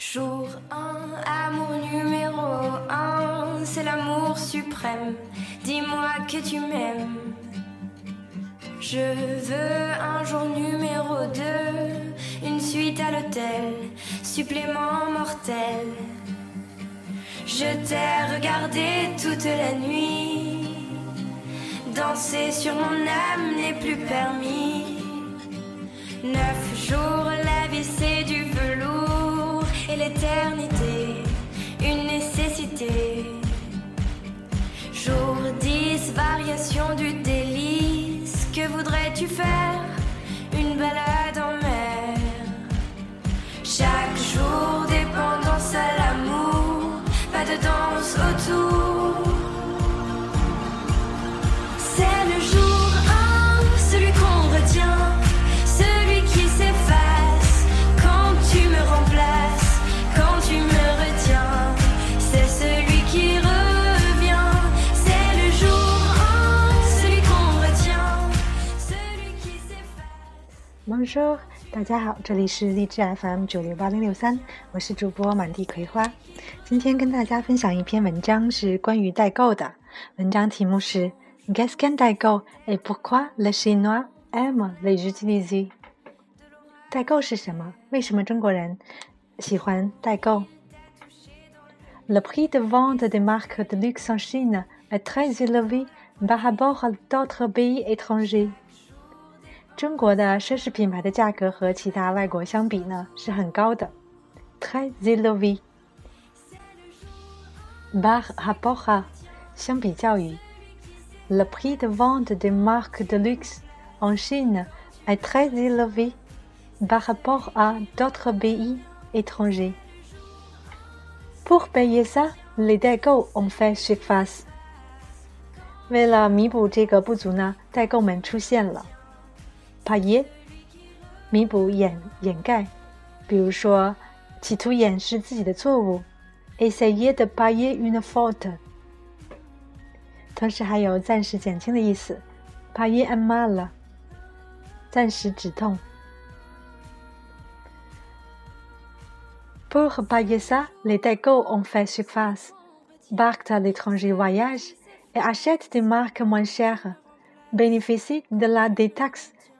Jour 1, amour numéro 1, c'est l'amour suprême. Dis-moi que tu m'aimes. Je veux un jour numéro 2, une suite à l'hôtel, supplément mortel. Je t'ai regardé toute la nuit, danser sur mon âme n'est plus permis. Neuf jours, la vie c'est du l'éternité, une nécessité. Jour 10, variation du délice, que voudrais-tu faire 说大家好，这里是荔枝 FM 九零八零六三，我是主播满地葵花。今天跟大家分享一篇文章，是关于代购的。文章题目是 Guess Can 代购，et pourquoi les Chinois aiment les c t o s e s l i s i r 代购是什么？为什么中国人喜欢代购？Le prix de vente des m a r q u e n d e s l u x u e s e n Chine est très élevé par rapport aux autres pays étrangers。中国的奢侈品牌的价格和其他外国相比呢是很高的，très par rapport à 相比较于，le prix de vente des marques de luxe en Chine est très élevé par rapport à d'autres pays étrangers. Pour payer ça, les déco ont fait surface。为了弥补这个不足呢，代购们出现了。paie 弥补、掩掩盖，比如说企图掩饰自己的错误。e s s a y e r de paie r une faute。同时还有暂时减轻的意思，paie r un mal。暂时止痛。Pour paier ça, les décos ont fait surface, partent à l'étranger voyage et achètent des marques moins chères, bénéficient de la détaxe.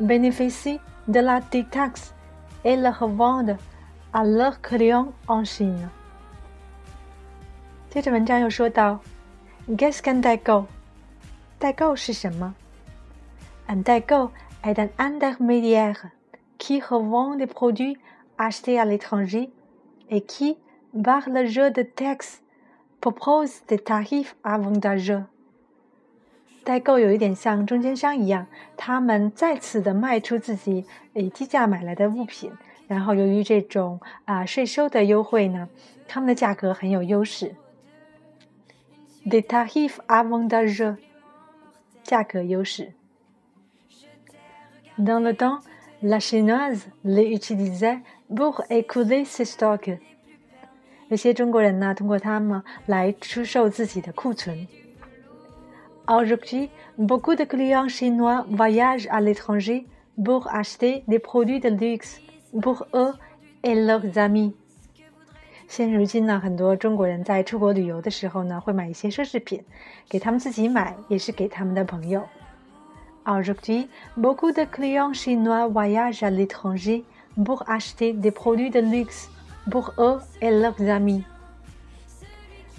bénéficient de la détaxe et le revendent à leurs clients en Chine. 接着文章又说到，Guess can déco est un intermédiaire qui revend des produits achetés à l'étranger et qui, par le jeu de taxes, propose des tarifs avantageux. 代购有一点像中间商一样，他们再次的卖出自己以低价买来的物品，然后由于这种啊税收的优惠呢，他们的价格很有优势。The tarif avantage，价格优势。Dans le temps, la Chinoise les utilisait pour écouler ses stocks。有些中国人呢，通过他们来出售自己的库存。Aujourd'hui, beaucoup de clients chinois voyagent à l'étranger pour acheter des produits de luxe pour eux et leurs amis. Aujourd'hui, beaucoup de clients chinois voyagent à l'étranger pour acheter des produits de luxe pour eux et leurs amis.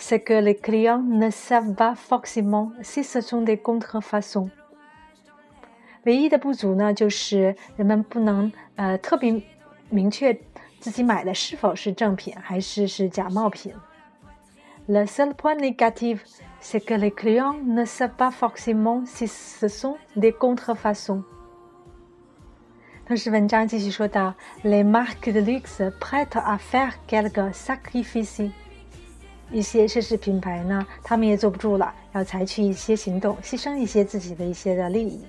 c'est que les clients ne savent pas forcément si ce sont des contrefaçons Le seul point négatif, c'est que les clients ne savent pas forcément si ce sont des contrefaçons. Les marques de luxe prêtent à faire quelques sacrifices。一些奢侈品牌呢，他们也坐不住了，要采取一些行动，牺牲一些自己的一些的利益。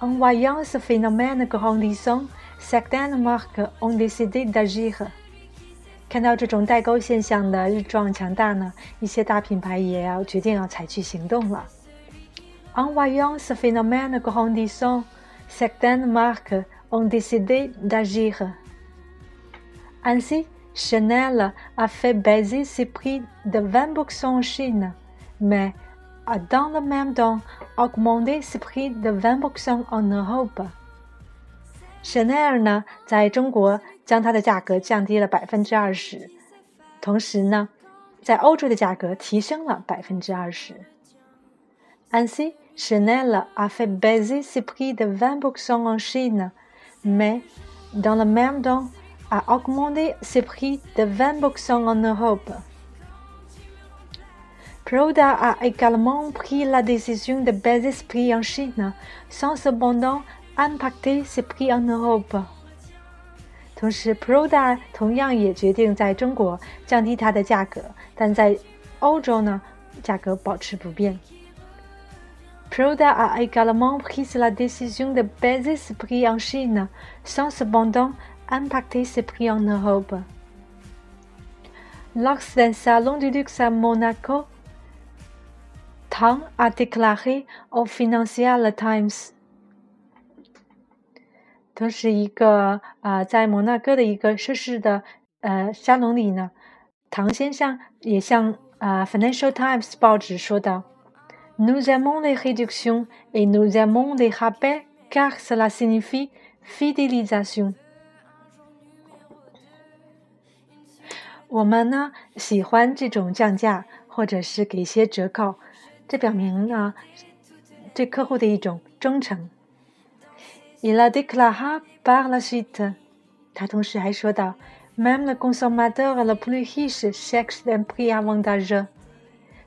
En voyons si nos amis de Hong k a n d i sont, ces Danemark ont décidé d'agir。看到这种代沟现象的日壮强大呢，一些大品牌也要决定要采取行动了。En voyons si nos amis de Hong k a n d i sont, ces Danemark ont décidé d'agir。ainsi Chanel a fait baisser ses prix de 20% en Chine, mais a dans le même temps augmenté ses prix de 20% en Europe. Chanel Ainsi, Chanel a fait baiser ses prix de 20% en Chine, mais dans le même temps a augmenté ses prix de 20% en Europe. Prada a également pris la décision de baisser ses prix en Chine, sans cependant impacter ses prix en Europe. 同时，Proda a également pris la décision de baisser ses prix en Chine, sans cependant un ces prix en Europe. Lors d'un salon du luxe à Monaco, Tang a déclaré au Financial Times Financial Times Nous aimons les réductions et nous aimons les rabais car cela signifie fidélisation。” 我们呢喜欢这种降价或者是给一些折扣，这表明呢对客户的一种忠诚。Il a déclaré par la suite，他同时还说到，même l e c o n s o m m a t e u r l e plus riches cherchent un prix avantageux。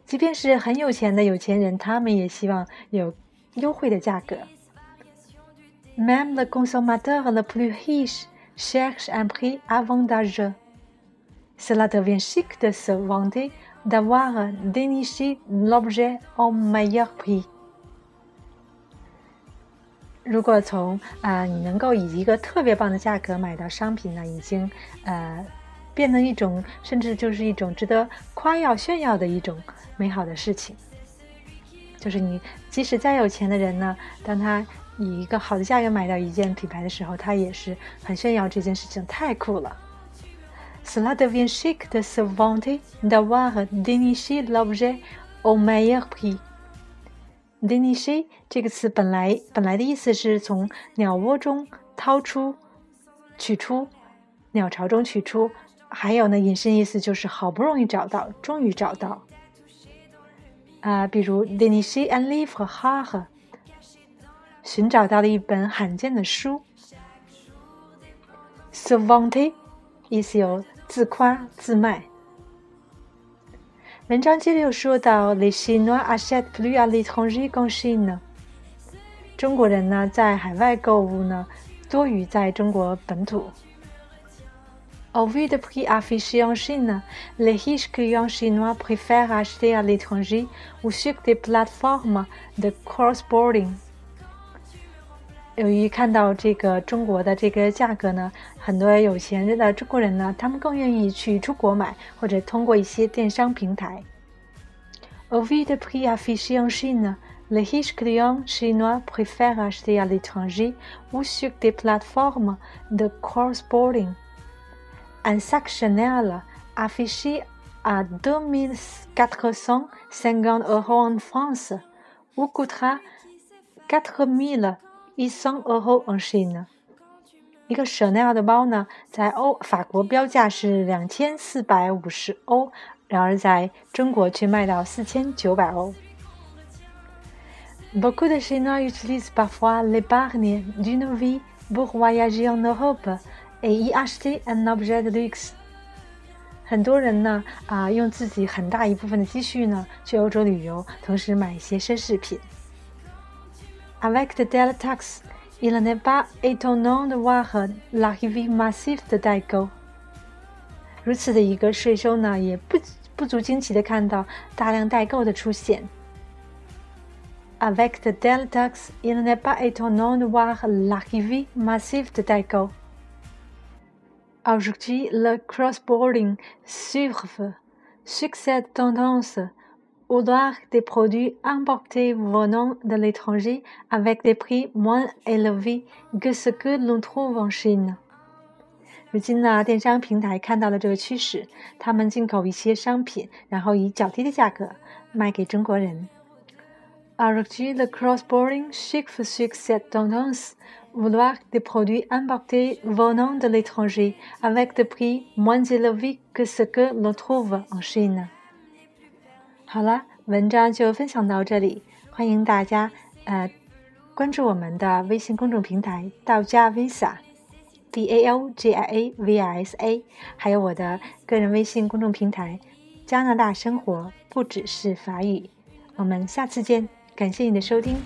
即便是很有钱的有钱人，他们也希望有优惠的价格。Même l e c o n s o m m a t e u r l e plus riches cherchent un prix avantageux。cela devient chic de se v e n t e r d'avoir déniché l'objet au meilleur prix。如果从啊，你能够以一个特别棒的价格买到商品呢，已经呃，变成一种甚至就是一种值得夸耀、炫耀的一种美好的事情。就是你即使再有钱的人呢，当他以一个好的价格买到一件品牌的时候，他也是很炫耀这件事情，太酷了。cela devient chic de se vante d'avoir déniché l'objet au meilleur prix. d é n i c h i 这个词本来本来的意思是从鸟窝中掏出取出鸟巢中取出，还有呢引申意思就是好不容易找到，终于找到啊，比如 d é n i c h i a un livre 和 ha ha，寻找到了一本罕见的书。se vante 意思有自夸自卖。文章接着说到，Les Chinois achètent plus à l'étranger qu'en Chine。中国人呢，在海外购物呢，多于在中国本土。Au vu de prix affichés en Chine, les riches clients chinois préfèrent acheter à l'étranger au su de plateformes de c r o s s b o r d e r i 由于看到这个中国的这个价格呢，很多有钱人的中国人呢，他们更愿意去出国买，或者通过一些电商平台。O vu d e prix a f f i c h é en Chine, les riches clients chinois préfèrent acheter à l'étranger ou sur des plateformes de cross-border. Un sac Chanel affiché à 2 450 euros en France, coûtera 4 000. 一双阿 ho on shi 呢？一个 Chanel 的包呢，在欧法国标价是两千四百五十欧，然而在中国却卖到四千九百欧。Beaucoup de chinois utilisent parfois les b a g n e s d'une vie pour voyager en Europe et acheter un objet de luxe。很多人呢，啊，用自己很大一部分的积蓄呢，去欧洲旅游，同时买一些奢侈品。Avec le il n'est pas étonnant de voir l'arrivée massive de 代购。如此的一个税收呢，也不不足惊奇的看到大量代购的出现。Avec de telles taxes, il n'est pas étonnant de voir l'arrivée massive de Taiko. Aujourd'hui, le cross-border surfe, succède tendance vouloir des produits importés venant de l'étranger avec des prix moins élevés que ce que l'on trouve en Chine. le cross-border cette tendance vouloir des produits importés venant de l'étranger avec des prix moins élevés que ce que l'on trouve en Chine. 好了，文章就分享到这里。欢迎大家，呃，关注我们的微信公众平台“道家 visa”，D A O G I A V I S A，还有我的个人微信公众平台“加拿大生活不只是法语”。我们下次见，感谢你的收听。